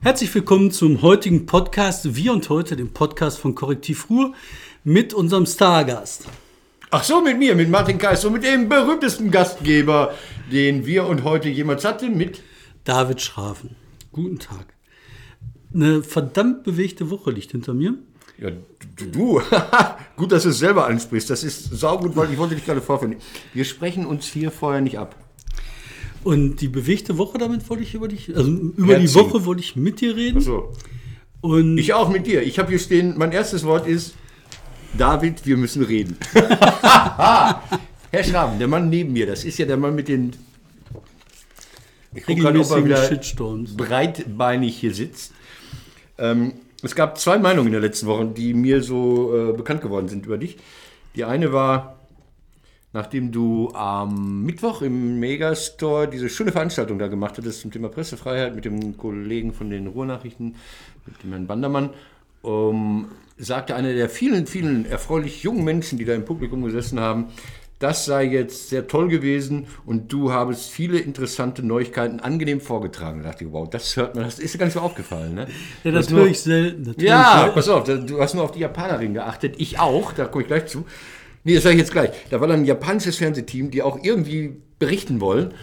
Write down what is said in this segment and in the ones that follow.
Herzlich willkommen zum heutigen Podcast Wir und heute, dem Podcast von Korrektiv Ruhr mit unserem Stargast. Ach so, mit mir, mit Martin Kais, so mit dem berühmtesten Gastgeber, den wir und heute jemals hatten, mit David Schrafen. Guten Tag. Eine verdammt bewegte Woche liegt hinter mir. Ja, du, du. gut, dass du es selber ansprichst. Das ist saugut, weil ich wollte dich gerade vorführen. Wir sprechen uns hier vorher nicht ab. Und die bewegte Woche, damit wollte ich über dich, also über die Herziehen. Woche wollte ich mit dir reden. Ach so. Und Ich auch mit dir. Ich habe hier stehen, mein erstes Wort ist, David, wir müssen reden. Herr Schraben, der Mann neben mir, das ist ja der Mann mit den ich guck grad, ob er wieder Shitstorms. breitbeinig hier sitzt. Ähm, es gab zwei Meinungen in der letzten Woche, die mir so äh, bekannt geworden sind über dich. Die eine war, nachdem du am Mittwoch im Megastore diese schöne Veranstaltung da gemacht hattest zum Thema Pressefreiheit mit dem Kollegen von den Ruhrnachrichten, mit dem Herrn Bandermann, ähm, sagte einer der vielen, vielen erfreulich jungen Menschen, die da im Publikum gesessen haben, das sei jetzt sehr toll gewesen und du habest viele interessante Neuigkeiten angenehm vorgetragen. Da dachte ich, wow, das hört man, das ist dir gar nicht so aufgefallen. Ne? Ja, Du hast natürlich selten. Natürlich ja, pass auf, du hast nur auf die Japanerin geachtet. Ich auch, da komme ich gleich zu. Nee, das sage ich jetzt gleich. Da war dann ein japanisches Fernsehteam, die auch irgendwie berichten wollen.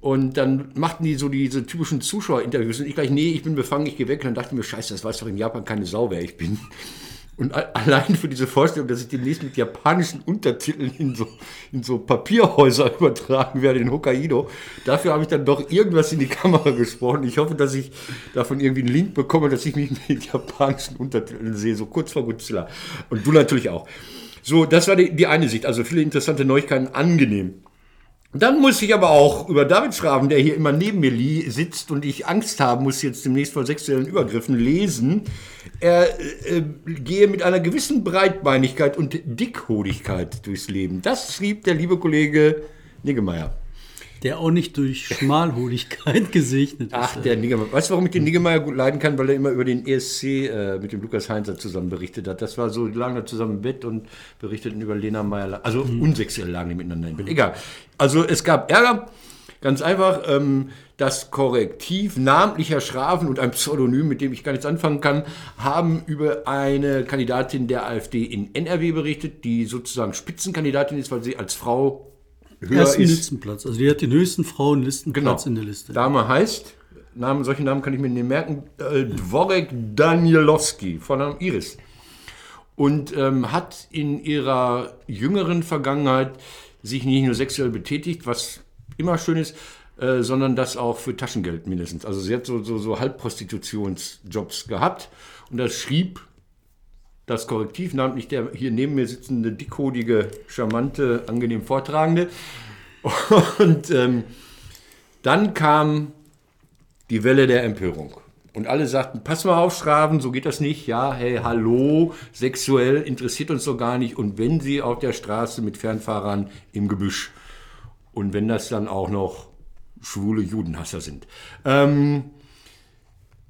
Und dann machten die so diese typischen Zuschauerinterviews. Und ich gleich, nee, ich bin befangen, ich gehe weg. Und dann dachte ich mir, scheiße, das weiß doch in Japan keine Sau, wer ich bin. Und allein für diese Vorstellung, dass ich demnächst mit japanischen Untertiteln in so, in so Papierhäuser übertragen werde, in Hokkaido, dafür habe ich dann doch irgendwas in die Kamera gesprochen. Ich hoffe, dass ich davon irgendwie einen Link bekomme, dass ich mich mit japanischen Untertiteln sehe, so kurz vor Godzilla. Und du natürlich auch. So, das war die, die eine Sicht. Also viele interessante Neuigkeiten, angenehm. Dann muss ich aber auch über David Schraben, der hier immer neben mir sitzt und ich Angst haben muss, jetzt demnächst vor sexuellen Übergriffen lesen. Er äh, äh, gehe mit einer gewissen Breitbeinigkeit und Dickhodigkeit durchs Leben. Das schrieb der liebe Kollege Niggemeier. Der auch nicht durch Schmalhodigkeit gesegnet ist. Ach, der Niggemeier. Weißt du, warum ich den Niggemeier gut leiden kann? Weil er immer über den ESC äh, mit dem Lukas Heinzer zusammen berichtet hat. Das war so, die lagen da zusammen im Bett und berichteten über Lena Meyer. Also unsexuell lagen die miteinander im Bett. Egal. Also es gab Ärger. Ganz einfach, ähm, das Korrektiv namentlicher Schrafen und ein Pseudonym, mit dem ich gar nichts anfangen kann, haben über eine Kandidatin der AfD in NRW berichtet, die sozusagen Spitzenkandidatin ist, weil sie als Frau höher Ersten ist. Listenplatz. Also die hat den höchsten Frauenlistenplatz in der Liste. Dame heißt, Namen, solche Namen kann ich mir nicht merken, äh, Dvorek Danielowski, Vorname Iris. Und ähm, hat in ihrer jüngeren Vergangenheit sich nicht nur sexuell betätigt, was immer schön ist, äh, sondern das auch für Taschengeld mindestens. Also sie hat so, so, so Halbprostitutionsjobs gehabt und das schrieb das Korrektiv, namentlich der hier neben mir sitzende, dickhodige, charmante, angenehm Vortragende. Und ähm, dann kam die Welle der Empörung. Und alle sagten, pass mal auf, Schraven, so geht das nicht. Ja, hey, hallo, sexuell interessiert uns doch gar nicht. Und wenn sie auf der Straße mit Fernfahrern im Gebüsch und wenn das dann auch noch schwule Judenhasser sind. Ähm,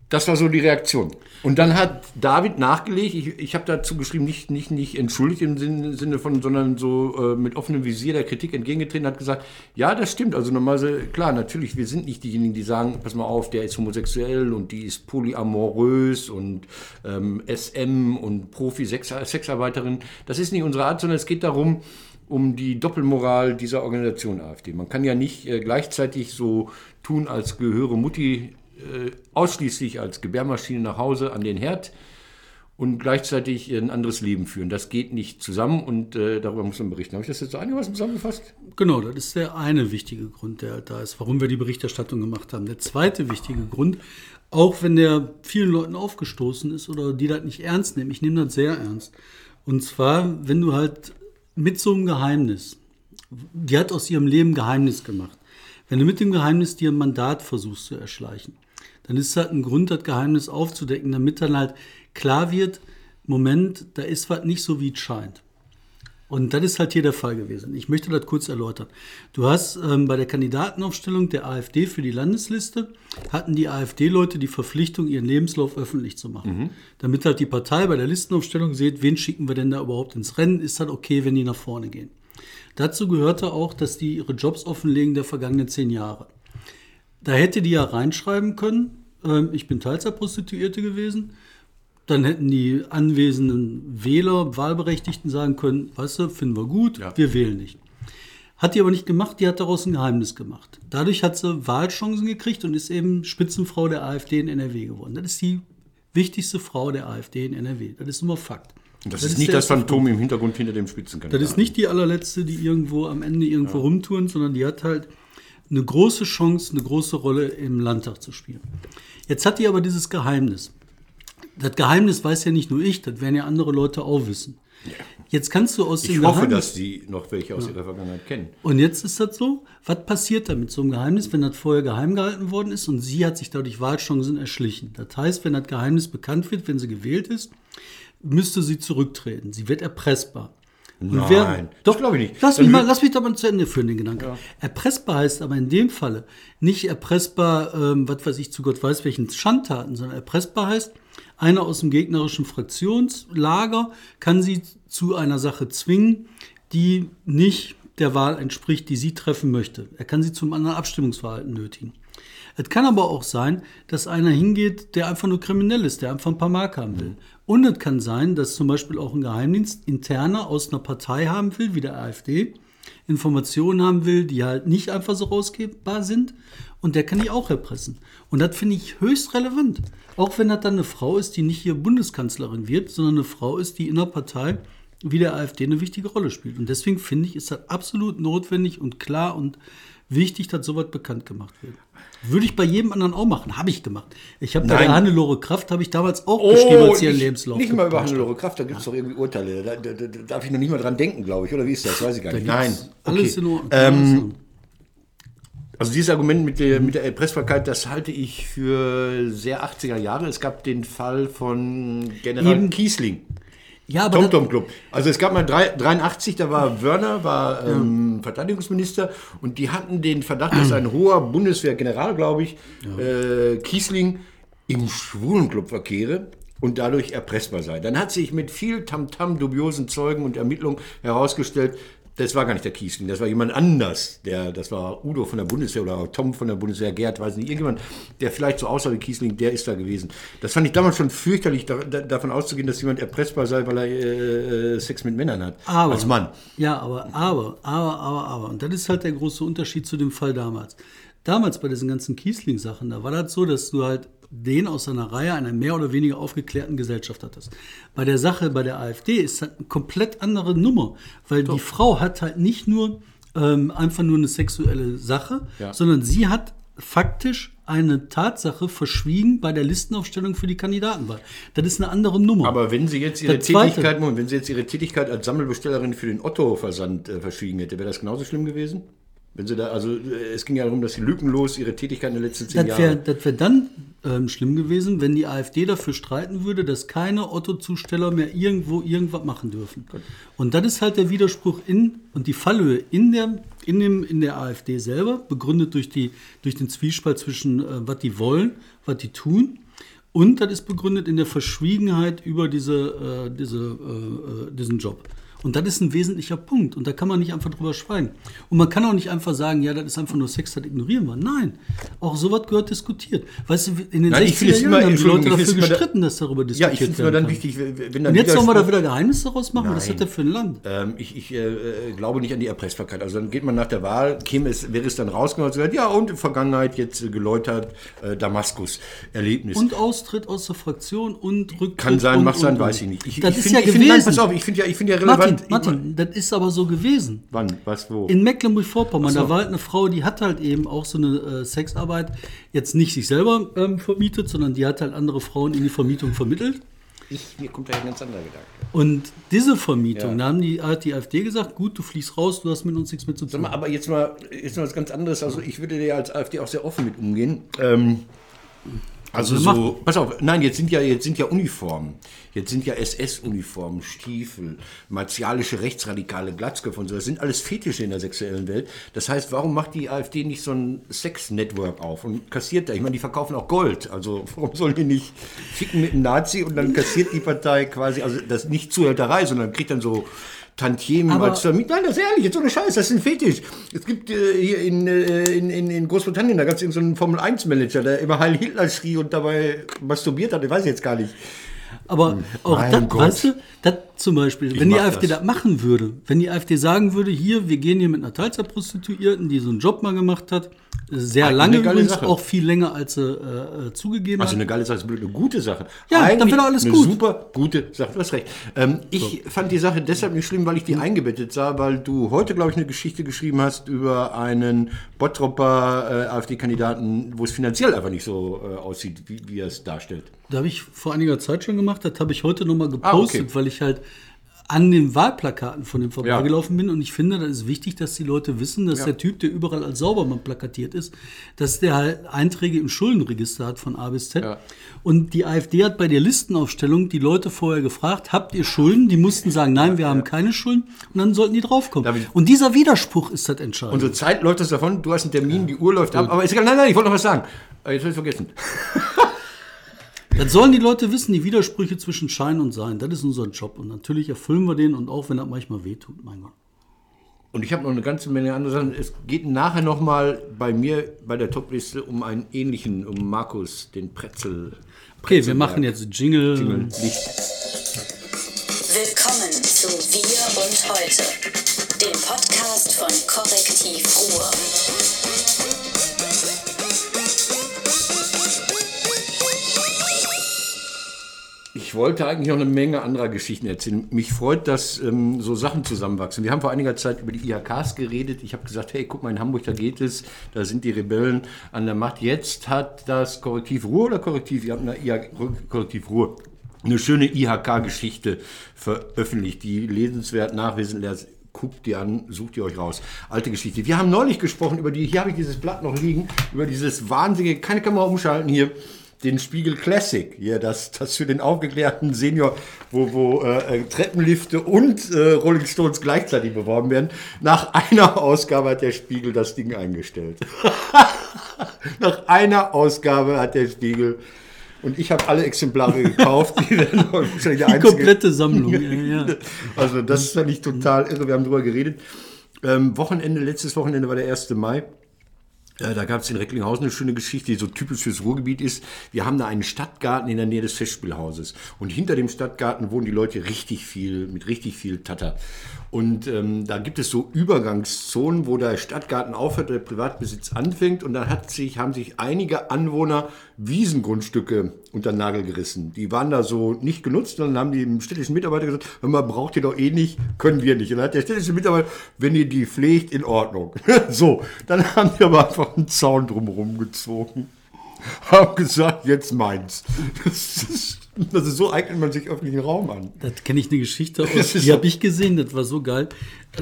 das war so die Reaktion. Und dann hat David nachgelegt, ich, ich habe dazu geschrieben, nicht, nicht, nicht entschuldigt im Sinne, Sinne von, sondern so äh, mit offenem Visier der Kritik entgegengetreten, hat gesagt, ja, das stimmt. Also normalerweise, klar, natürlich, wir sind nicht diejenigen, die sagen, pass mal auf, der ist homosexuell und die ist polyamorös und ähm, SM und Profi-Sexarbeiterin. Das ist nicht unsere Art, sondern es geht darum, um die Doppelmoral dieser Organisation AfD. Man kann ja nicht äh, gleichzeitig so tun, als gehöre Mutti äh, ausschließlich als Gebärmaschine nach Hause an den Herd und gleichzeitig ein anderes Leben führen. Das geht nicht zusammen und äh, darüber muss man berichten. Habe ich das jetzt so einigermaßen zusammengefasst? Genau, das ist der eine wichtige Grund, der da ist, warum wir die Berichterstattung gemacht haben. Der zweite wichtige Grund, auch wenn der vielen Leuten aufgestoßen ist oder die das nicht ernst nehmen, ich nehme das sehr ernst. Und zwar, wenn du halt mit so einem Geheimnis, die hat aus ihrem Leben Geheimnis gemacht, wenn du mit dem Geheimnis dir ein Mandat versuchst zu erschleichen, dann ist halt ein Grund, das Geheimnis aufzudecken, damit dann halt klar wird, Moment, da ist was nicht so, wie es scheint. Und das ist halt hier der Fall gewesen. Ich möchte das kurz erläutern. Du hast ähm, bei der Kandidatenaufstellung der AfD für die Landesliste, hatten die AfD-Leute die Verpflichtung, ihren Lebenslauf öffentlich zu machen. Damit halt die Partei bei der Listenaufstellung sieht, wen schicken wir denn da überhaupt ins Rennen, ist halt okay, wenn die nach vorne gehen. Dazu gehörte auch, dass die ihre Jobs offenlegen der vergangenen zehn Jahre. Da hätte die ja reinschreiben können, ähm, ich bin Teilzeitprostituierte gewesen. Dann hätten die anwesenden Wähler, Wahlberechtigten sagen können, weißt du, finden wir gut, Ja. wir wählen nicht. Hat die aber nicht gemacht, die hat daraus ein Geheimnis gemacht. Dadurch hat sie Wahlchancen gekriegt und ist eben Spitzenfrau der AfD in NRW geworden. Das ist die wichtigste Frau der AfD in NRW. Das ist immer Fakt. Das, ist nicht der das Phantom im Hintergrund hinter dem Spitzenkandidaten. das ist nicht die allerletzte, die irgendwo am Ende irgendwo rumtouren, sondern die hat halt eine große Chance, eine große Rolle im Landtag zu spielen. Jetzt hat die aber dieses Geheimnis. Das Geheimnis weiß ja nicht nur ich, das werden ja andere Leute auch wissen. Jetzt kannst du aus Ich dem hoffe, Geheimnis dass Sie noch welche aus Ihrer Vergangenheit kennen. und jetzt ist das so, was passiert da mit so einem Geheimnis, wenn das vorher geheim gehalten worden ist und sie hat sich dadurch Wahlchancen erschlichen? Das heißt, wenn das Geheimnis bekannt wird, wenn sie gewählt ist, müsste sie zurücktreten. Sie wird erpressbar. Nein, das glaube ich nicht. Lass mich, mal, lass mich doch mal zu Ende führen, den Gedanken. Erpressbar heißt aber in dem Falle nicht erpressbar, ähm, was weiß ich, zu Gott weiß welchen Schandtaten, sondern erpressbar heißt, einer aus dem gegnerischen Fraktionslager kann sie zu einer Sache zwingen, die nicht der Wahl entspricht, die sie treffen möchte. Er kann sie zum anderen Abstimmungsverhalten nötigen. Es kann aber auch sein, dass einer hingeht, der einfach nur kriminell ist, der einfach ein paar Mark haben will. Und es kann sein, dass zum Beispiel auch ein Geheimdienst interner aus einer Partei haben will, wie der AfD, Informationen haben will, die halt nicht einfach so rausgebbar sind. Und der kann die auch erpressen. Und das finde ich höchst relevant. Auch wenn das dann eine Frau ist, die nicht hier Bundeskanzlerin wird, sondern eine Frau ist, die in der Partei wie der AfD eine wichtige Rolle spielt. Und deswegen finde ich, ist das absolut notwendig und klar und wichtig, dass sowas bekannt gemacht wird. Würde ich bei jedem anderen auch machen, habe ich gemacht. Ich habe bei der Hannelore Kraft, habe ich damals auch geschrieben, als ihren Lebenslauf nicht mal über Hannelore Kraft, da gibt es doch irgendwie Urteile. Da, da, da darf ich noch nicht mal dran denken, glaube ich. Oder wie ist das? Weiß ich gar Da nicht. Nein. Alles okay. in Ordnung. Ähm, also dieses Argument mit der, mit der Erpressbarkeit, das halte ich für sehr 80er Jahre. Es gab den Fall von General Eben. Kiesling. Ja, aber das, TomTom Club. Also es gab mal drei- 83, da war Wörner, war ähm, Verteidigungsminister und die hatten den Verdacht, dass ein hoher Bundeswehrgeneral, glaube ich, äh, Kiesling im Schwulenclub verkehre und dadurch erpressbar sei. Dann hat sich mit viel Tamtam, dubiosen Zeugen und Ermittlungen herausgestellt, das war gar nicht der Kiesling, das war jemand anders. Der, das war Udo von der Bundeswehr oder Tom von der Bundeswehr, Gerd, weiß nicht, irgendjemand, der vielleicht so aussah wie Kiesling, der ist da gewesen. Das fand ich damals schon fürchterlich, da, da, davon auszugehen, dass jemand erpressbar sei, weil er äh, Sex mit Männern hat. Aber, als Mann. Ja, aber, aber, aber, aber, aber. Und das ist halt der große Unterschied zu dem Fall damals. Damals bei diesen ganzen Kiesling-Sachen, da war das so, dass du halt den aus einer Reihe einer mehr oder weniger aufgeklärten Gesellschaft hattest. Bei der Sache bei der AfD ist das eine komplett andere Nummer, weil die Frau hat halt nicht nur ähm, einfach nur eine sexuelle Sache, Ja. sondern sie hat faktisch eine Tatsache verschwiegen bei der Listenaufstellung für die Kandidatenwahl. Das ist eine andere Nummer. Aber wenn sie jetzt ihre Tätigkeit, Moment, wenn sie jetzt ihre Tätigkeit als Sammelbestellerin für den Otto-Versand äh, verschwiegen hätte, wäre das genauso schlimm gewesen? Wenn sie da, also äh, es ging ja darum, dass sie lückenlos ihre Tätigkeit in den letzten zehn Das wäre Jahren. das wär dann ähm, schlimm gewesen, wenn die AfD dafür streiten würde, dass keine Otto-Zusteller mehr irgendwo irgendwas machen dürfen. Und das ist halt der Widerspruch in und die Fallhöhe in der, in dem, in der AfD selber, begründet durch, die, durch den Zwiespalt zwischen, äh, was die wollen, was die tun. Und das ist begründet in der Verschwiegenheit über diese, äh, diese, äh, äh, diesen Job. Und das ist ein wesentlicher Punkt. Und da kann man nicht einfach drüber schweigen. Und man kann auch nicht einfach sagen, ja, das ist einfach nur Sex, das ignorieren wir. Nein, auch sowas gehört diskutiert. Weißt du, in den Nein, ich finde 60er es Jahren immer- haben die Leute dafür immer da- gestritten, dass darüber Ja, diskutiert ich finde es immer dann kann. wichtig, wenn dann Und jetzt sollen wir da wieder Geheimnisse daraus machen? Was ist das Nein. denn für ein Land? Ähm, ich ich äh, äh, glaube nicht an die Erpressbarkeit. Also dann geht man nach der Wahl, käme es, wäre es dann rausgekommen und gesagt, ja und Vergangenheit jetzt äh, geläutert, äh, Damaskus-Erlebnis. Und Austritt aus der Fraktion und Rücktritt. Kann sein, und, mag sein, weiß ich nicht. Ich, das ich ist find- ja gewesen. Find, nein, pass auf, ich finde ja, ich finde ja relevant. Martin, Martin, das ist aber so gewesen. Wann? Was? Wo? In Mecklenburg-Vorpommern, so. da war halt eine Frau, die hat halt eben auch so eine äh, Sexarbeit jetzt nicht sich selber ähm, vermietet, sondern die hat halt andere Frauen in die Vermietung vermittelt. ich, mir kommt da ein ganz anderer Gedanke. Und diese Vermietung, Ja. da haben die, hat die AfD gesagt, gut, du fliegst raus, du hast mit uns nichts mehr zu Sag tun. mal, aber jetzt mal, jetzt mal was ganz anderes. Also ich würde ja als AfD auch sehr offen mit umgehen. Ähm, also Also so, pass auf, nein, jetzt sind ja, jetzt sind ja Uniformen. Jetzt sind ja SS-Uniformen, Stiefel, martialische Rechtsradikale, Glatzköpfe und so. Das sind alles Fetische in der sexuellen Welt. Das heißt, warum macht die AfD nicht so ein Sex-Network auf und kassiert da? Ich meine, die verkaufen auch Gold. Also warum sollen die nicht ficken mit einem Nazi und dann kassiert die Partei quasi, also das nicht Zuhälterei, sondern kriegt dann so Tantiemen Aber- als Vermieter. Nein, das ist ehrlich, jetzt ohne Scheiß, das ist ein Fetisch. Es gibt äh, hier in, äh, in, in, in Großbritannien, da gab es so einen Formel-1-Manager, der immer Heil Hitler schrie und dabei masturbiert hat, ich weiß jetzt gar nicht. Aber auch Mein das, Gott. weißt du, das zum Beispiel, wenn die AfD das. das. machen würde, wenn die AfD sagen würde, hier, wir gehen hier mit einer Teilzeitprostituierten, die so einen Job mal gemacht hat, sehr Eine lange übrigens, Sache. auch viel länger, als sie äh, äh, zugegeben Also hat. eine geile Sache, eine gute Sache. Ja, dann Eigentlich wäre doch alles eine gut. super gute Sache. Du hast recht. Ähm, ich fand die Sache deshalb nicht schlimm, weil ich die Hm. eingebettet sah, weil du heute, glaube ich, eine Geschichte geschrieben hast über einen Bottropper äh, AfD-Kandidaten, wo es finanziell einfach nicht so äh, aussieht, wie, wie er es darstellt. Da habe ich vor einiger Zeit schon gemacht, das habe ich heute nochmal gepostet, Ah, okay. weil ich halt an den Wahlplakaten von dem vorbeigelaufen bin und ich finde, das ist wichtig, dass die Leute wissen, dass Ja. der Typ, der überall als Saubermann plakatiert ist, dass der halt Einträge im Schuldenregister hat von A bis Z. Ja. Und die AfD hat bei der Listenaufstellung die Leute vorher gefragt, habt ihr Schulden? Die mussten sagen, nein, wir haben keine Schulden und dann sollten die draufkommen. Und dieser Widerspruch ist das entscheidend. Unsere Zeit läuft das davon, du hast einen Termin, die Uhr läuft ab, aber ist egal, nein, nein, ich wollte noch was sagen. Äh, Jetzt habe ich vergessen. Das sollen die Leute wissen, die Widersprüche zwischen Schein und Sein. Das ist unser Job. Und natürlich erfüllen wir den und auch wenn das manchmal wehtut, mein Gott. Und ich habe noch eine ganze Menge andere Sachen. Es geht nachher noch mal bei mir bei der Topliste um einen ähnlichen, um Markus, den Pretzel. Okay, wir machen jetzt Jingle. Licht. Willkommen zu Wir und Heute, dem Podcast von Korrektiv Ruhr. Ich wollte eigentlich noch eine Menge anderer Geschichten erzählen. Mich freut, dass ähm, so Sachen zusammenwachsen. Wir haben vor einiger Zeit über die IHKs geredet. Ich habe gesagt, hey, guck mal, in Hamburg, da geht es, da sind die Rebellen an der Macht. Jetzt hat das Korrektiv Ruhr oder Korrektiv, ihr habt eine IHK, Korrektiv Ruhr, eine schöne IHK-Geschichte veröffentlicht, die lesenswert, nachlesenswert Guckt die an, sucht die euch raus. Alte Geschichte. Wir haben neulich gesprochen über die, hier habe ich dieses Blatt noch liegen, über dieses wahnsinnige, keine Kamera umschalten hier, den Spiegel Classic, hier, das, das für den aufgeklärten Senior, wo, wo äh, äh, Treppenlifte und äh, Rolling Stones gleichzeitig beworben werden. Nach einer Ausgabe hat der Spiegel das Ding eingestellt. Nach einer Ausgabe hat der Spiegel und ich habe alle Exemplare gekauft. Die Die einzige- komplette Sammlung. ja, ja. also das fand ich total irre. Wir haben drüber geredet. Ähm, Wochenende, letztes Wochenende war der 1. Mai. Äh, Da gab es in Recklinghausen eine schöne Geschichte, die so typisch fürs Ruhrgebiet ist. Wir haben da einen Stadtgarten in der Nähe des Festspielhauses. Und hinter dem Stadtgarten wohnen die Leute richtig viel, mit richtig viel Tatter. Und ähm, da gibt es so Übergangszonen, wo der Stadtgarten aufhört, der Privatbesitz anfängt. Und dann hat sich, haben sich einige Anwohner Wiesengrundstücke unter den Nagel gerissen. Die waren da so nicht genutzt. Und dann haben die städtischen Mitarbeiter gesagt, hör mal, braucht ihr doch eh nicht, können wir nicht. Und dann hat der städtische Mitarbeiter, wenn ihr die pflegt, in Ordnung. so, dann haben die aber einfach einen Zaun drumherum gezogen. Haben gesagt, jetzt meins. Das ist, das ist so eignet man sich öffentlichen Raum an. Das kenne ich eine Geschichte aus. Die habe ich gesehen, das war so geil.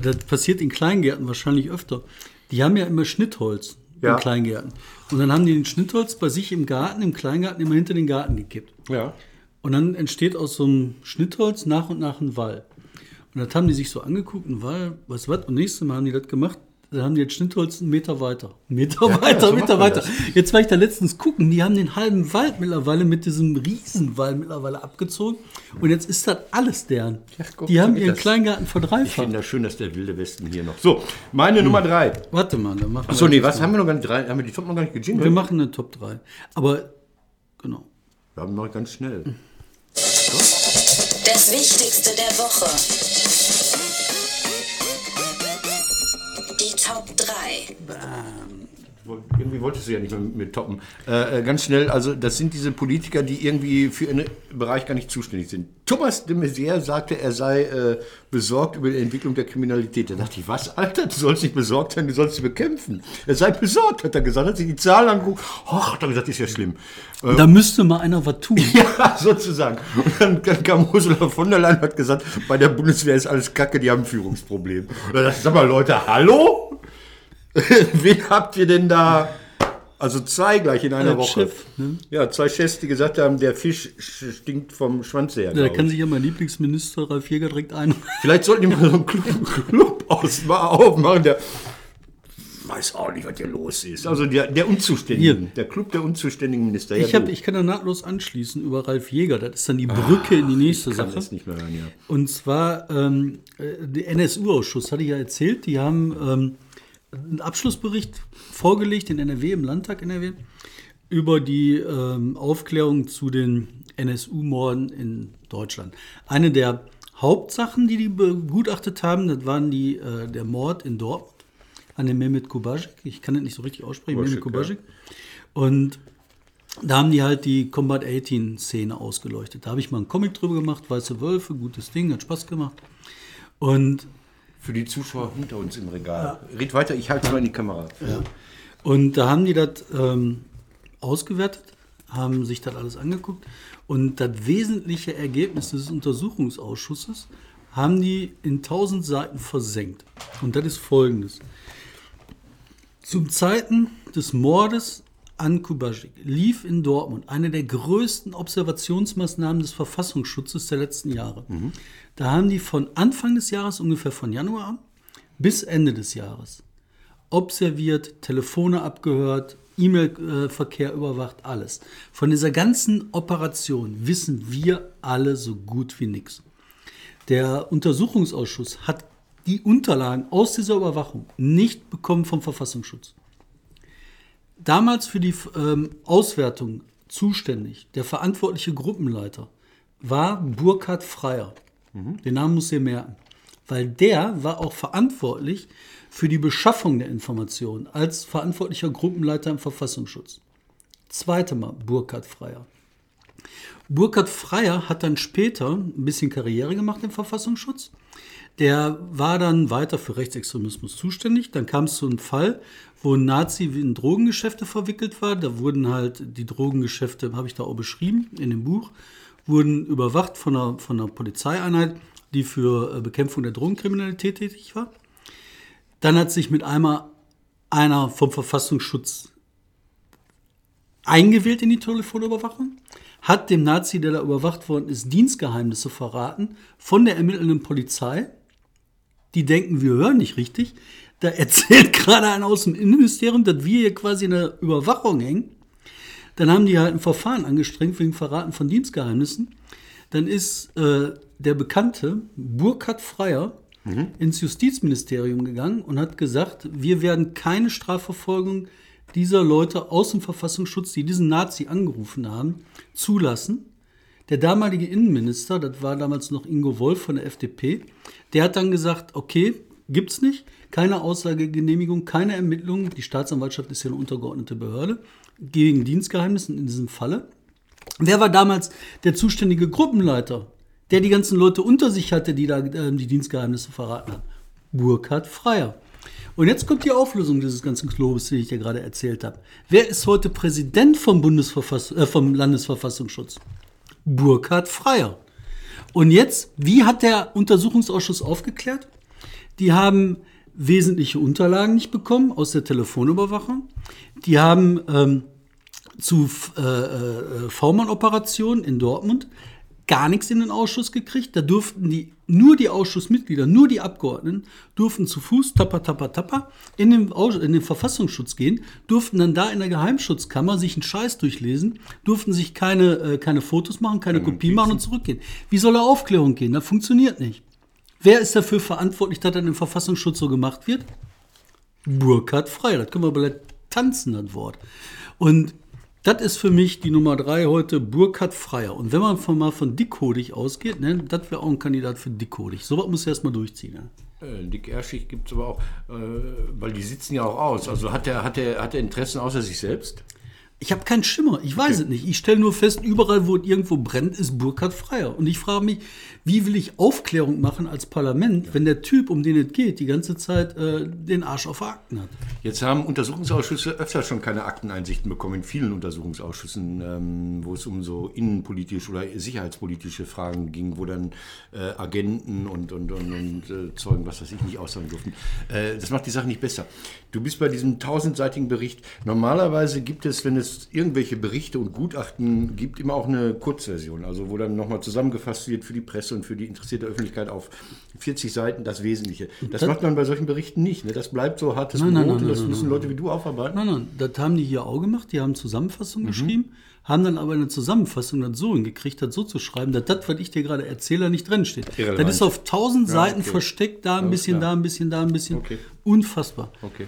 Das passiert in Kleingärten wahrscheinlich öfter. Die haben ja immer Schnittholz Ja. in Kleingärten. Und dann haben die den Schnittholz bei sich im Garten, im Kleingarten, immer hinter den Garten gekippt. Ja. Und dann entsteht aus so einem Schnittholz nach und nach ein Wall. Und das haben die sich so angeguckt, ein Wall, was was. Und nächstes Mal haben die das gemacht. Dann haben die das Schnittholz einen Meter weiter. Einen Meter weiter, so Meter weiter. das. Jetzt war ich da letztens gucken, die haben den halben Wald mittlerweile mit diesem Riesenwall mittlerweile abgezogen. Und jetzt ist das alles deren. Ja, guck, die so haben ihren das. Kleingarten Ich finde verdreifacht. das schön, dass der wilde Westen hier noch. So, meine Nummer drei. Warte mal, dann machen wir Achso, nee, was haben wir noch gar nicht? Drei, haben wir die Top noch gar nicht gejingelt? Wir machen eine Top 3. Aber, genau. Wir haben noch ganz schnell. Das Wichtigste der Woche. Die Top 3. Irgendwie wolltest du ja nicht mehr mit toppen. Äh, äh, ganz schnell, also das sind diese Politiker, die irgendwie für ihren Bereich gar nicht zuständig sind. Thomas de Maizière sagte, er sei äh, besorgt über die Entwicklung der Kriminalität. Da dachte ich, was, Alter, du sollst nicht besorgt sein, du sollst sie bekämpfen. Er sei besorgt, hat er gesagt, hat sich die Zahlen angeguckt. Och, hat er gesagt, ist ja schlimm. Äh, Da müsste mal einer was tun. ja, sozusagen. Und dann, dann kam Ursula von der Leyen und hat gesagt, bei der Bundeswehr ist alles kacke, die haben ein Führungsproblem. Und da dachte ich, sag mal, Leute, hallo? Wen habt ihr denn da? Also zwei gleich in einer Als Woche. Chef, ne? Ja, zwei Chefs, die gesagt haben, der Fisch stinkt vom Schwanz her. Da glaub kann ich. sich ja mein Lieblingsminister Ralf Jäger direkt ein. Vielleicht sollten die mal so einen Club, Club aus, aufmachen, der weiß auch nicht, was hier los ist. Also der, der Unzuständigen, Hier. der Club der unzuständigen Minister. Ja, Ich, hab, ich kann da nahtlos anschließen über Ralf Jäger. Das ist dann die Brücke in die nächste kann Sache. das nicht mehr hören, ja. Und zwar, ähm, äh, der NSU-Ausschuss, hatte ich ja erzählt, die haben ähm, einen Abschlussbericht vorgelegt in NRW, im Landtag NRW, über die ähm, Aufklärung zu den NSU-Morden in Deutschland. Eine der Hauptsachen, die die begutachtet haben, das waren die, äh, der Mord in Dortmund an den Mehmet Kubasik. Ich kann das nicht so richtig aussprechen, Mehmet Kubasik, Kubasik. Und da haben die halt die Combat 18-Szene ausgeleuchtet. Da habe ich mal einen Comic drüber gemacht, Weiße Wölfe, gutes Ding, hat Spaß gemacht. Und, Für die Zuschauer hinter uns im Regal. Red weiter, ich halte es mal in die Kamera. und da haben die das ähm, ausgewertet, haben sich das alles angeguckt. Und das wesentliche Ergebnis des Untersuchungsausschusses haben die in 1000 Seiten versenkt. Und das ist folgendes. Zum Zeiten des Mordes an Kubasik lief in Dortmund eine der größten Observationsmaßnahmen des Verfassungsschutzes der letzten Jahre. Da haben die von Anfang des Jahres, ungefähr von Januar an, bis Ende des Jahres observiert, Telefone abgehört, E-Mail-Verkehr überwacht, alles. Von dieser ganzen Operation wissen wir alle so gut wie nichts. Der Untersuchungsausschuss hat die Unterlagen aus dieser Überwachung nicht bekommen vom Verfassungsschutz. Damals für die ähm, Auswertung zuständig, der verantwortliche Gruppenleiter, war Burkhard Freier. Den Namen muss ihr merken. Weil der war auch verantwortlich für die Beschaffung der Informationen als verantwortlicher Gruppenleiter im Verfassungsschutz. Zweite Mal Burkhard Freier. Burkhard Freier hat dann später ein bisschen Karriere gemacht im Verfassungsschutz. Der war dann weiter für Rechtsextremismus zuständig. Dann kam es zu einem Fall, wo ein Nazi in Drogengeschäfte verwickelt war. Da wurden halt die Drogengeschäfte, habe ich da auch beschrieben in dem Buch, wurden überwacht von einer, von einer Polizeieinheit, die für äh, Bekämpfung der Drogenkriminalität tätig war. Dann hat sich mit einmal einer vom Verfassungsschutz eingewählt in die Telefonüberwachung, hat dem Nazi, der da überwacht worden ist, Dienstgeheimnisse verraten von der ermittelnden Polizei. Die denken, wir hören nicht richtig. Da erzählt gerade einer aus dem Innenministerium, dass wir hier quasi in der Überwachung hängen. Dann haben die halt ein Verfahren angestrengt wegen Verraten von Dienstgeheimnissen. Dann ist äh, der bekannte Burkhard Freier ins Justizministerium gegangen und hat gesagt, wir werden keine Strafverfolgung dieser Leute aus dem Verfassungsschutz, die diesen Nazi angerufen haben, zulassen. Der damalige Innenminister, das war damals noch Ingo Wolf von der FDP, der hat dann gesagt, okay, gibt's nicht, keine Aussagegenehmigung, keine Ermittlungen, die Staatsanwaltschaft ist ja eine untergeordnete Behörde, gegen Dienstgeheimnissen in diesem Falle. Wer war damals der zuständige Gruppenleiter, der die ganzen Leute unter sich hatte, die da äh, die Dienstgeheimnisse verraten haben? Burkhard Freier. Und jetzt kommt die Auflösung dieses ganzen Globes, die ich dir gerade erzählt habe. Wer ist heute Präsident vom, Bundesverfass äh, vom Landesverfassungsschutz? Burkhard Freier. Und jetzt, wie hat der Untersuchungsausschuss aufgeklärt? Die haben wesentliche Unterlagen nicht bekommen aus der Telefonüberwachung. Die haben ähm, zu äh, äh, V-Mann-Operationen in Dortmund gar nichts in den Ausschuss gekriegt. Da durften die, nur die Ausschussmitglieder, nur die Abgeordneten, durften zu Fuß, tapper, tapper, tapper, in den, in den Verfassungsschutz gehen, durften dann da in der Geheimschutzkammer sich einen Scheiß durchlesen, durften sich keine, äh, keine Fotos machen, keine Kopie machen und zurückgehen. Wie soll da Aufklärung gehen? Das funktioniert nicht. Wer ist dafür verantwortlich, dass dann im Verfassungsschutz so gemacht wird? Burkhard Frey. Das können wir vielleicht tanzen, das Wort. Und das ist für mich die Nummer drei heute, Burkhard Freier. Und wenn man von, mal von dickhodig ausgeht, ne, das wäre auch ein Kandidat für dickhodig. So was muss er erstmal durchziehen. Ne? Dick Erschig gibt es aber auch, äh, weil die sitzen ja auch aus. Also hat er hat hat er Interessen außer sich selbst? Ich habe keinen Schimmer, ich weiß es nicht. Ich stelle nur fest, überall, wo es irgendwo brennt, ist Burkhard Freier. Und ich frage mich, wie will ich Aufklärung machen als Parlament, wenn der Typ, um den es geht, die ganze Zeit äh, den Arsch auf Akten hat? Jetzt haben Untersuchungsausschüsse öfter schon keine Akteneinsichten bekommen, in vielen Untersuchungsausschüssen, ähm, wo es um so innenpolitische oder sicherheitspolitische Fragen ging, wo dann äh, Agenten und, und, und, und äh, Zeugen, was weiß ich, nicht aussagen durften. Äh, das macht die Sache nicht besser. Du bist bei diesem tausendseitigen Bericht. Normalerweise gibt es, wenn es es irgendwelche Berichte und Gutachten gibt, immer auch eine Kurzversion, also wo dann nochmal zusammengefasst wird für die Presse und für die interessierte Öffentlichkeit auf 40 Seiten das Wesentliche. Das, Das- macht man bei solchen Berichten nicht. Ne? Das bleibt so hartes Nein, nein, Brot nein, und das nein, müssen nein, Leute wie du aufarbeiten. Nein, nein, das haben die hier auch gemacht. Die haben Zusammenfassungen Mhm. geschrieben, haben dann aber in der Zusammenfassung das so hingekriegt, das so zu schreiben, dass das, was ich dir gerade erzähle, nicht drinsteht. Das ist auf tausend Seiten okay. versteckt, da ein bisschen, da ein bisschen, da ein bisschen. Okay. Unfassbar. Okay.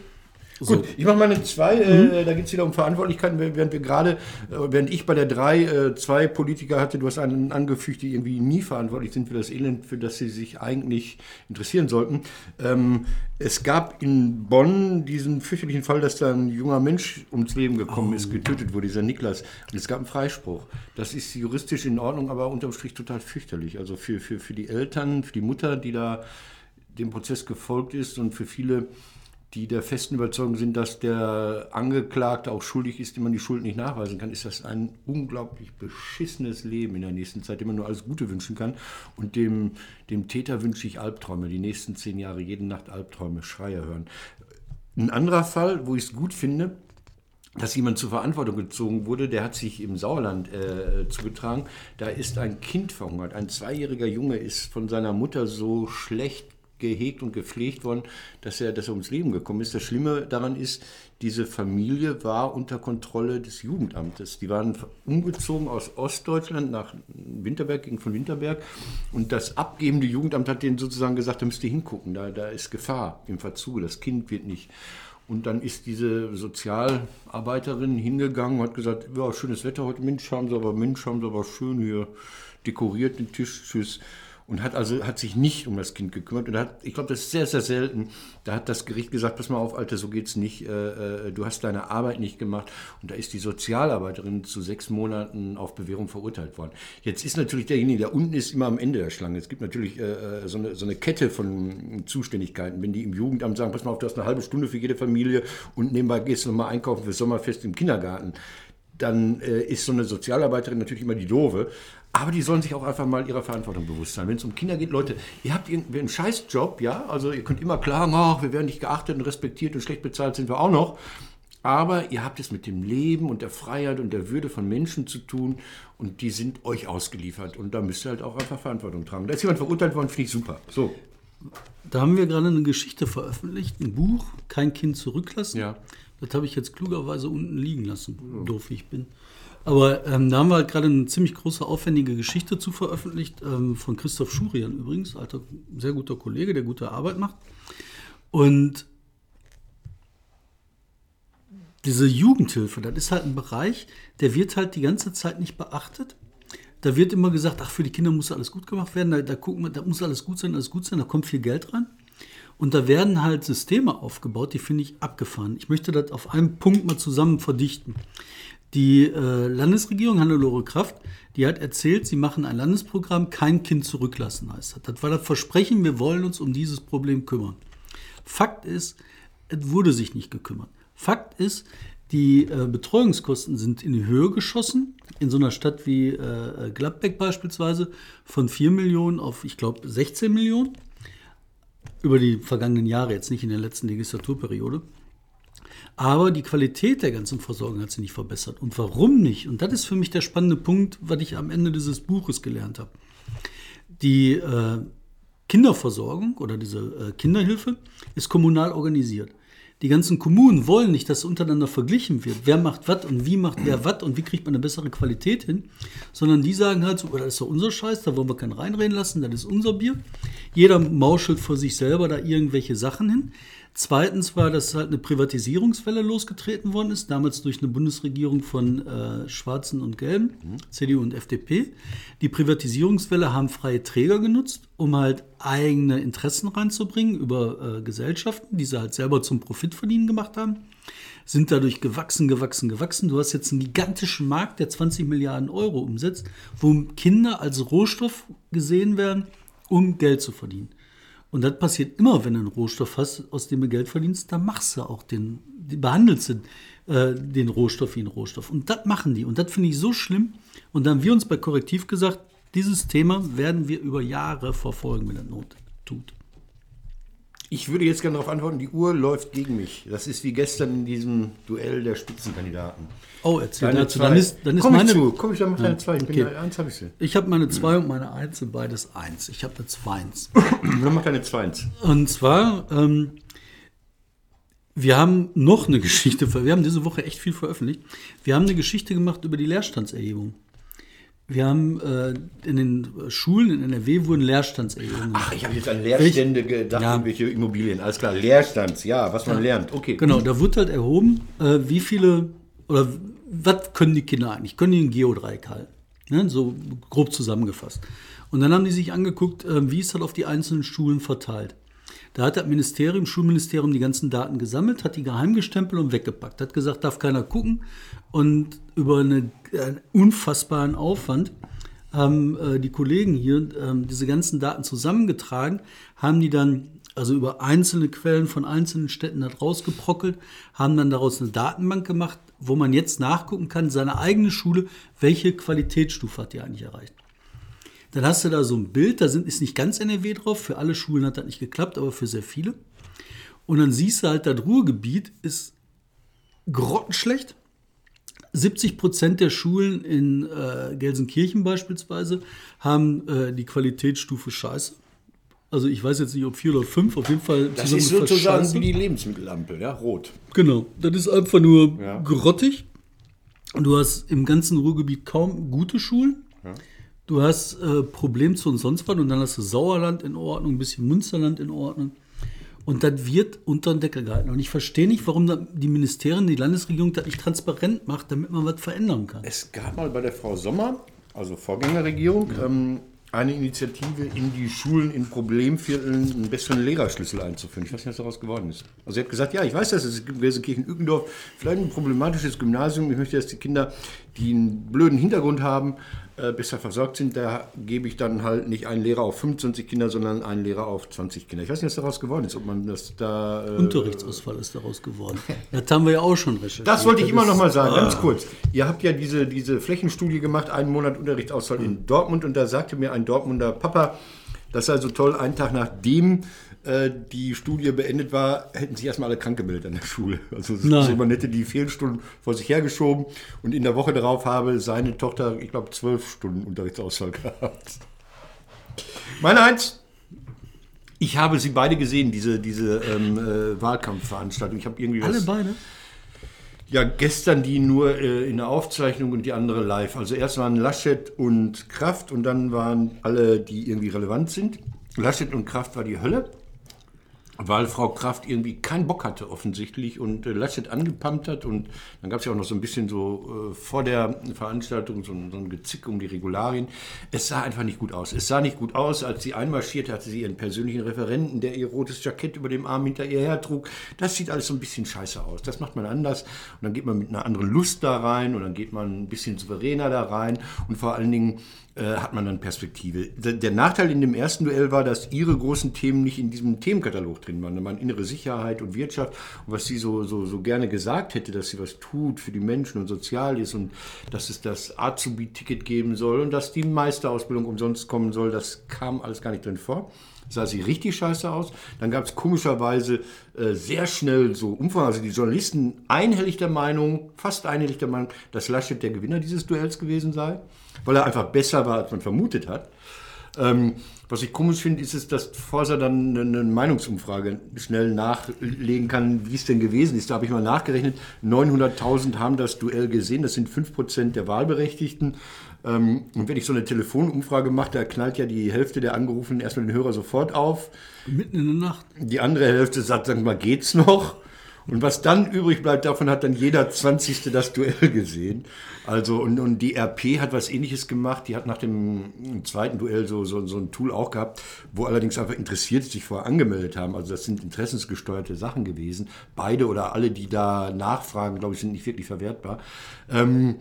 So. Gut, ich mache meine zwei, Mhm. äh, da geht es wieder um Verantwortlichkeiten, während wir gerade, äh, während ich bei der drei äh, zwei Politiker hatte, du hast einen angefügt, die irgendwie nie verantwortlich sind für das Elend, für das sie sich eigentlich interessieren sollten. Ähm, es gab in Bonn diesen fürchterlichen Fall, dass da ein junger Mensch ums Leben gekommen ist, getötet wurde, dieser Niklas. Und es gab einen Freispruch. Das ist juristisch in Ordnung, aber unterm Strich total fürchterlich. Also für, für, für die Eltern, für die Mutter, die da dem Prozess gefolgt ist und für viele, die der festen Überzeugung sind, dass der Angeklagte auch schuldig ist, dem man die Schuld nicht nachweisen kann, ist das ein unglaublich beschissenes Leben in der nächsten Zeit, dem man nur alles Gute wünschen kann. Und dem, dem Täter wünsche ich Albträume, die nächsten zehn Jahre, jede Nacht Albträume, Schreie hören. Ein anderer Fall, wo ich es gut finde, dass jemand zur Verantwortung gezogen wurde, der hat sich im Sauerland äh, zugetragen. Da ist ein Kind verhungert. Ein zweijähriger Junge ist von seiner Mutter so schlecht gehegt und gepflegt worden, dass er, dass er ums Leben gekommen ist. Das Schlimme daran ist, diese Familie war unter Kontrolle des Jugendamtes. Die waren umgezogen aus Ostdeutschland nach Winterberg, ging von Winterberg. Und das abgebende Jugendamt hat denen sozusagen gesagt, da müsst ihr hingucken, da, da ist Gefahr im Verzuge, das Kind wird nicht. Und dann ist diese Sozialarbeiterin hingegangen und hat gesagt, ja, schönes Wetter heute, Mensch, haben sie aber, Mensch, haben sie aber schön hier dekoriert den Tisch, tschüss. Und hat also hat sich nicht um das Kind gekümmert. Und hat, ich glaube, das ist sehr, sehr selten. Da hat das Gericht gesagt, pass mal auf, Alter, so geht's nicht. Äh, äh, du hast deine Arbeit nicht gemacht. Und da ist die Sozialarbeiterin zu sechs Monaten auf Bewährung verurteilt worden. Jetzt ist natürlich derjenige, der unten ist, immer am Ende der Schlange. Es gibt natürlich äh, so, eine, so eine Kette von Zuständigkeiten. Wenn die im Jugendamt sagen, pass mal auf, du hast eine halbe Stunde für jede Familie und nebenbei gehst du nochmal einkaufen fürs Sommerfest im Kindergarten dann äh, ist so eine Sozialarbeiterin natürlich immer die doofe. Aber die sollen sich auch einfach mal ihrer Verantwortung bewusst sein. Wenn es um Kinder geht, Leute, ihr habt irgendwie einen Scheißjob, ja, also ihr könnt immer klagen, ach, wir werden nicht geachtet und respektiert und schlecht bezahlt sind wir auch noch. Aber ihr habt es mit dem Leben und der Freiheit und der Würde von Menschen zu tun und die sind euch ausgeliefert. Und da müsst ihr halt auch einfach Verantwortung tragen. Da ist jemand verurteilt worden, finde ich super. So. Da haben wir gerade eine Geschichte veröffentlicht, ein Buch, Kein Kind zurücklassen. Ja. Das habe ich jetzt klugerweise unten liegen lassen, doof wie ich bin. Aber ähm, da haben wir halt gerade eine ziemlich große, aufwendige Geschichte zu veröffentlicht, ähm, von Christoph Schurian übrigens, alter, sehr guter Kollege, der gute Arbeit macht. Und diese Jugendhilfe, das ist halt ein Bereich, der wird halt die ganze Zeit nicht beachtet. Da wird immer gesagt, ach, für die Kinder muss alles gut gemacht werden, da, da gucken wir, da muss alles gut sein, alles gut sein, da kommt viel Geld rein. Und da werden halt Systeme aufgebaut, die finde ich abgefahren. Ich möchte das auf einen Punkt mal zusammen verdichten. Die äh, Landesregierung, Hannelore Kraft, die hat erzählt, sie machen ein Landesprogramm, kein Kind zurücklassen heißt das. Das war das Versprechen, wir wollen uns um dieses Problem kümmern. Fakt ist, es wurde sich nicht gekümmert. Fakt ist, die äh, Betreuungskosten sind in die Höhe geschossen. In so einer Stadt wie äh, Gladbeck beispielsweise von 4 Millionen auf, ich glaube, 16 Millionen. Über die vergangenen Jahre, jetzt nicht in der letzten Legislaturperiode. Aber die Qualität der ganzen Versorgung hat sich nicht verbessert. Und warum nicht? Und das ist für mich der spannende Punkt, was ich am Ende dieses Buches gelernt habe. Die äh, Kinderversorgung oder diese äh, Kinderhilfe ist kommunal organisiert. Die ganzen Kommunen wollen nicht, dass untereinander verglichen wird. Wer macht was und wie macht wer was und wie kriegt man eine bessere Qualität hin. Sondern die sagen halt so, oh, das ist doch unser Scheiß, da wollen wir keinen reinreden lassen, das ist unser Bier. Jeder mauschelt vor sich selber da irgendwelche Sachen hin. Zweitens war, dass halt eine Privatisierungswelle losgetreten worden ist, damals durch eine Bundesregierung von äh, Schwarzen und Gelben, CDU und FDP. Die Privatisierungswelle haben freie Träger genutzt, um halt eigene Interessen reinzubringen über äh, Gesellschaften, die sie halt selber zum Profitverdienen gemacht haben. Sind dadurch gewachsen, gewachsen, gewachsen. Du hast jetzt einen gigantischen Markt, der 20 Milliarden Euro umsetzt, wo Kinder als Rohstoff gesehen werden, um Geld zu verdienen. Und das passiert immer, wenn du einen Rohstoff hast, aus dem du Geld verdienst, dann machst du auch den, behandelst du äh, den Rohstoff wie einen Rohstoff. Und das machen die. Und das finde ich so schlimm. Und dann haben wir uns bei Korrektiv gesagt, dieses Thema werden wir über Jahre verfolgen, wenn das Not tut. Ich würde jetzt gerne darauf antworten, die Uhr läuft gegen mich. Das ist wie gestern in diesem Duell der Spitzenkandidaten. Oh, erzähl Deine dazu. zwei. Dann ist, dann ist komm meine. ich zu, komm ich dann mit deiner zwei. Ich bin okay. da, eins habe ich sie. Ich habe meine 2 und meine 1 sind beides 1. Ich habe eine 2. Dann mach deine Zweins. Und zwar, ähm, wir haben noch eine Geschichte, wir haben diese Woche echt viel veröffentlicht. Wir haben eine Geschichte gemacht über die Leerstandserhebung. Wir haben äh, in den Schulen in NRW wurden Leerstandserhebungen. Ach, ich habe jetzt an Leerstände gedacht, Ja. irgendwelche Immobilien. Alles klar, Leerstand, ja, was man lernt. Okay. Genau, da wird halt erhoben, äh, wie viele oder was können die Kinder eigentlich? Können die ein Geodreieck halten? Ne? So grob zusammengefasst. Und dann haben die sich angeguckt, äh, wie ist das auf die einzelnen Schulen verteilt. Da hat das Ministerium, Schulministerium die ganzen Daten gesammelt, hat die geheim gestempelt und weggepackt. Hat gesagt, darf keiner gucken. Und über eine, einen unfassbaren Aufwand haben äh, die Kollegen hier ähm, diese ganzen Daten zusammengetragen, haben die dann also über einzelne Quellen von einzelnen Städten da rausgeprockelt, haben dann daraus eine Datenbank gemacht, wo man jetzt nachgucken kann, seine eigene Schule, welche Qualitätsstufe hat die eigentlich erreicht. Dann hast du da so ein Bild, da sind, ist nicht ganz NRW drauf, für alle Schulen hat das nicht geklappt, aber für sehr viele. Und dann siehst du halt, das Ruhrgebiet ist grottenschlecht. 70 Prozent der Schulen in äh, Gelsenkirchen beispielsweise haben äh, die Qualitätsstufe Scheiße. Also ich weiß jetzt nicht, ob vier oder fünf, auf jeden Fall Das ist sozusagen Scheiße. wie die Lebensmittelampel, ja, rot. Genau, das ist einfach nur Ja. grottig. Und du hast im ganzen Ruhrgebiet kaum gute Schulen. Du hast äh, Problemzonen und sonst was und dann hast du Sauerland in Ordnung, ein bisschen Münsterland in Ordnung. Und das wird unter den Deckel gehalten. Und ich verstehe nicht, warum die Ministerien, die Landesregierung das nicht transparent macht, damit man was verändern kann. Es gab mal bei der Frau Sommer, also Vorgängerregierung, ähm, eine Initiative in die Schulen in Problemvierteln einen besseren Lehrerschlüssel einzuführen. Ich weiß nicht, was daraus geworden ist. Also sie hat gesagt, ja, ich weiß, dass es in Gelsenkirchen-Ückendorf vielleicht ein problematisches Gymnasium. Ich möchte, dass die Kinder, die einen blöden Hintergrund haben, äh, besser versorgt sind. Da gebe ich dann halt nicht einen Lehrer auf 25 Kinder, sondern einen Lehrer auf 20 Kinder. Ich weiß nicht, was daraus geworden ist, ob man das da... Äh, Unterrichtsausfall ist daraus geworden. Das haben wir ja auch schon recherchiert. das wollte ich immer noch mal sagen, ganz kurz. Ihr habt ja diese, diese Flächenstudie gemacht, einen Monat Unterrichtsausfall in Dortmund und da sagte mir ein Dortmunder Papa, das sei so toll, einen Tag nachdem äh, die Studie beendet war, hätten sich erstmal alle krank gemeldet an der Schule. Also so, man hätte die Fehlstunden vor sich hergeschoben und in der Woche darauf habe seine Tochter, ich glaube, zwölf Stunden Unterrichtsausfall gehabt. Meine Eins. Ich habe sie beide gesehen, diese, diese ähm, äh, Wahlkampfveranstaltung. Ich habe irgendwie Alle was- beide? Ja, gestern die nur äh, in der Aufzeichnung und die andere live. Also erst waren Laschet und Kraft und dann waren alle, die irgendwie relevant sind. Laschet und Kraft war die Hölle, weil Frau Kraft irgendwie keinen Bock hatte offensichtlich und äh, Laschet angepumpt hat. Und dann gab es ja auch noch so ein bisschen so äh, vor der Veranstaltung so, so ein Gezick um die Regularien. Es sah einfach nicht gut aus. Es sah nicht gut aus, als sie einmarschierte, hatte sie ihren persönlichen Referenten, der ihr rotes Jackett über dem Arm hinter ihr hertrug. Das sieht alles so ein bisschen scheiße aus. Das macht man anders. Und dann geht man mit einer anderen Lust da rein und dann geht man ein bisschen souveräner da rein und vor allen Dingen hat man dann Perspektive. Der, Nachteil in dem ersten Duell war, dass ihre großen Themen nicht in diesem Themenkatalog drin waren. Da waren innere Sicherheit und Wirtschaft und was sie so, so, so gerne gesagt hätte, dass sie was tut für die Menschen und sozial ist und dass es das Azubi-Ticket geben soll und dass die Meisterausbildung umsonst kommen soll, das kam alles gar nicht drin vor sah sie richtig scheiße aus. Dann gab es komischerweise äh, sehr schnell so Umfragen. Also die Journalisten einhellig der Meinung, fast einhellig der Meinung, dass Laschet der Gewinner dieses Duells gewesen sei, weil er einfach besser war, als man vermutet hat. Ähm, was ich komisch finde, ist es, dass Forsa dann eine Meinungsumfrage schnell nachlegen kann, wie es denn gewesen ist. Da habe ich mal nachgerechnet, 900.000 haben das Duell gesehen, das sind 5% der Wahlberechtigten. Ähm, und wenn ich so eine Telefonumfrage mache, da knallt ja die Hälfte der Angerufenen erstmal den Hörer sofort auf. Mitten in der Nacht. Die andere Hälfte sagt, sag mal, geht's noch? Und was dann übrig bleibt, davon hat dann jeder 20. das Duell gesehen. Also, und, und die RP hat was ähnliches gemacht. Die hat nach dem zweiten Duell so, so, so ein Tool auch gehabt, wo allerdings einfach Interessierte sich vorher angemeldet haben. Also, das sind interessensgesteuerte Sachen gewesen. Beide oder alle, die da nachfragen, glaube ich, sind nicht wirklich verwertbar. Ähm,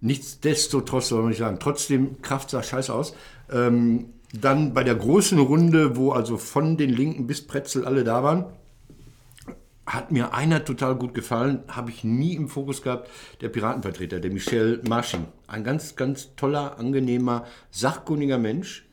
nichtsdestotrotz soll man nicht sagen, trotzdem, Kraft sah scheiße aus. Ähm, dann bei der großen Runde, wo also von den Linken bis Pretzel alle da waren, hat mir einer total gut gefallen, habe ich nie im Fokus gehabt, der Piratenvertreter, der Michel Marsching. Ein ganz, ganz toller, angenehmer, sachkundiger Mensch,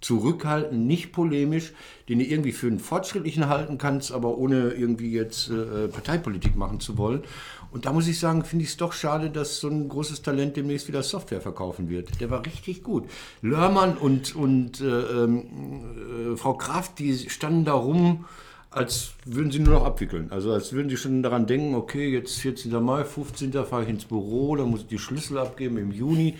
zurückhaltend, nicht polemisch, den du irgendwie für einen Fortschrittlichen halten kannst, aber ohne irgendwie jetzt äh, Parteipolitik machen zu wollen. Und da muss ich sagen, finde ich es doch schade, dass so ein großes Talent demnächst wieder Software verkaufen wird. Der war richtig gut. Lörmann und, und äh, ähm, äh, Frau Kraft, die standen da rum, als würden sie nur noch abwickeln. Also als würden sie schon daran denken, okay, jetzt 14. Mai, 15. fahre ich ins Büro, dann muss ich die Schlüssel abgeben im Juni.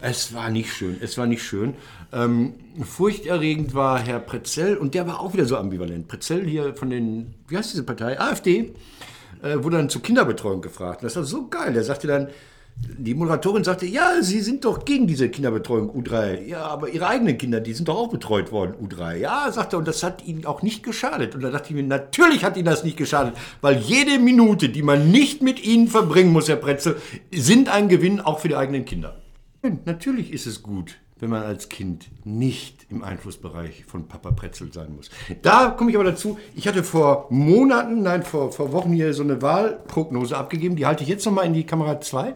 Es war nicht schön, es war nicht schön. Ähm, furchterregend war Herr Pretzel und der war auch wieder so ambivalent. Pretzel hier von den, wie heißt diese Partei? AfD äh, wurde dann zur Kinderbetreuung gefragt. Das war so geil. Der sagte dann, die Moderatorin sagte, ja, Sie sind doch gegen diese Kinderbetreuung U3. Ja, aber Ihre eigenen Kinder, die sind doch auch betreut worden, U3. Ja, sagte er, und das hat Ihnen auch nicht geschadet. Und da dachte ich mir, natürlich hat Ihnen das nicht geschadet, weil jede Minute, die man nicht mit Ihnen verbringen muss, Herr Pretzel, sind ein Gewinn auch für die eigenen Kinder. Natürlich ist es gut, wenn man als Kind nicht im Einflussbereich von Papa Pretzel sein muss. Da komme ich aber dazu, ich hatte vor Monaten, nein, vor, vor Wochen hier so eine Wahlprognose abgegeben, die halte ich jetzt nochmal in die Kamera 2.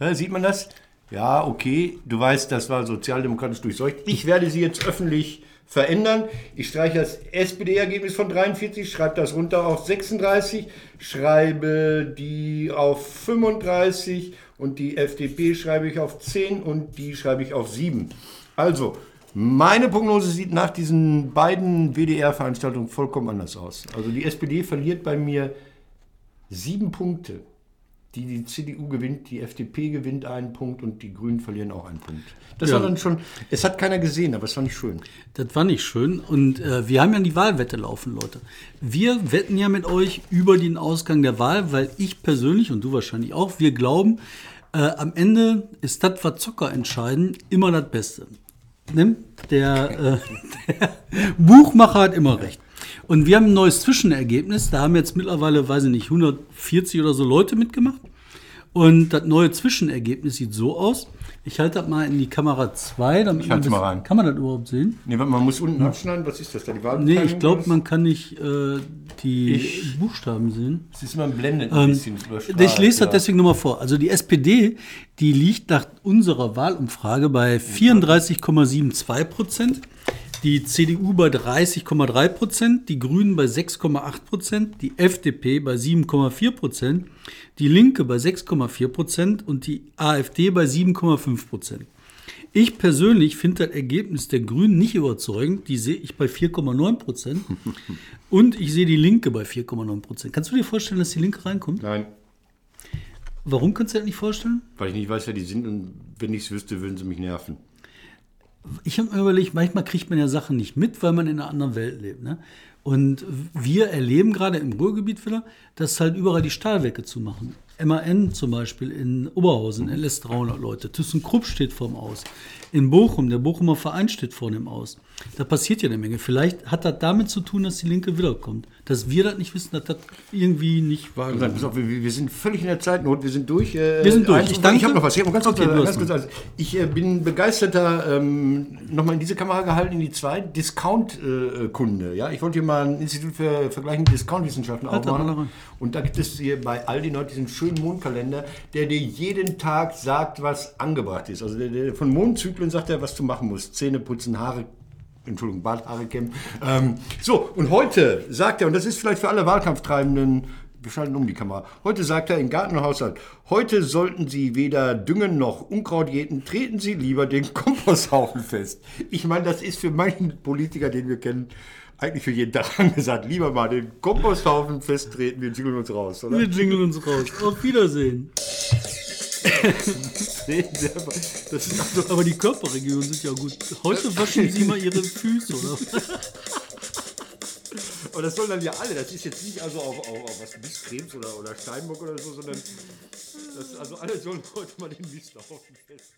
Ja, sieht man das? Ja, okay, du weißt, das war sozialdemokratisch durchseucht. Ich werde sie jetzt öffentlich verändern. Ich streiche das SPD-Ergebnis von 43, schreibe das runter auf 36, schreibe die auf 35 und die FDP schreibe ich auf 10 und die schreibe ich auf 7. Also, meine Prognose sieht nach diesen beiden WDR-Veranstaltungen vollkommen anders aus. Also die SPD verliert bei mir sieben Punkte. Die, die CDU gewinnt, die FDP gewinnt einen Punkt und die Grünen verlieren auch einen Punkt. Das Ja. war dann schon, es hat keiner gesehen, aber es war nicht schön. Das war nicht schön. Und äh, wir haben ja die Wahlwette laufen, Leute. Wir wetten ja mit euch über den Ausgang der Wahl, weil ich persönlich und du wahrscheinlich auch, wir glauben, äh, am Ende ist das, was Zocker entscheiden, immer das Beste. Ne? Der, äh, der Buchmacher hat immer recht. Und wir haben ein neues Zwischenergebnis. Da haben jetzt mittlerweile, weiß ich nicht, 140 oder so Leute mitgemacht. Und das neue Zwischenergebnis sieht so aus. Ich halte das mal in die Kamera 2. Damit Ich man halte das- mal rein. Kann man das überhaupt sehen? Nee, man muss unten abschneiden. Was ist das da? Die Wahl Nee, ich glaube, man kann nicht äh, die Ich- Buchstaben sehen. Es ist immer blendend ein Ähm, bisschen. ich lese das ja. deswegen nochmal vor. Also die SPD, die liegt nach unserer Wahlumfrage bei 34,72 Prozent, die CDU bei 30,3 Prozent, die Grünen bei 6,8 Prozent, die FDP bei 7,4 Prozent, die Linke bei 6,4 Prozent und die AfD bei 7,5 Prozent. Ich persönlich finde das Ergebnis der Grünen nicht überzeugend. Die sehe ich bei 4,9 Prozent. Und ich sehe die Linke bei 4,9 Prozent. Kannst du dir vorstellen, dass die Linke reinkommt? Nein, Warum kannst du dir das nicht vorstellen? weil ich nicht weiß, wer die sind und wenn ich es wüsste, würden sie mich nerven. Ich habe mir überlegt, manchmal kriegt man ja Sachen nicht mit, weil man in einer anderen Welt lebt. Ne? Und wir erleben gerade im Ruhrgebiet wieder, dass halt überall die Stahlwerke zumachen. MAN zum Beispiel in Oberhausen, er lässt 300 Leute. ThyssenKrupp steht vorm Aus. In Bochum, der Bochumer Verein steht vor dem Aus. Da passiert ja eine Menge. Vielleicht hat das damit zu tun, dass die Linke wiederkommt. Dass wir das nicht wissen, dass das irgendwie nicht wahr auf, wir, wir sind völlig in der Zeitnot, wir sind durch. äh, Wir sind durch. Ich danke. Ich habe noch was. Ich, ganz kurz, Okay, hast ganz kurz, also, ich äh, bin begeisterter, ähm, nochmal in diese Kamera gehalten, in die zwei, Discount-Kunde. ja? Ich wollte hier mal ein Institut für vergleichende Discount-Wissenschaften Halt aufmachen. Und da gibt es hier bei Aldi noch diesen schönen Mondkalender, der dir jeden Tag sagt, was angebracht ist. Also der, der, von Mondzyklen sagt er, was du machen musst. Zähne putzen, Haare Entschuldigung, Barthaare kämmen. Ähm, so, und heute sagt er, und das ist vielleicht für alle Wahlkampftreibenden, wir schalten um die Kamera, heute sagt er im Garten- und Haushalt, heute sollten Sie weder düngen noch Unkraut jäten, treten Sie lieber den Komposthaufen fest. Ich meine, das ist für manchen Politiker, den wir kennen, eigentlich für jeden Tag angesagt, lieber mal den Komposthaufen festtreten, wir jingeln uns raus, oder? Wir jingeln uns raus. Auf Wiedersehen. Das ist also, Aber die Körperregionen sind ja gut. Heute waschen Sie mal Ihre Füße, oder? aber das sollen dann ja alle, das ist jetzt nicht also auf, auf, auf was Mistcremes oder, oder Steinbock oder so, sondern das, also alle sollen heute mal den Misthaufen fest.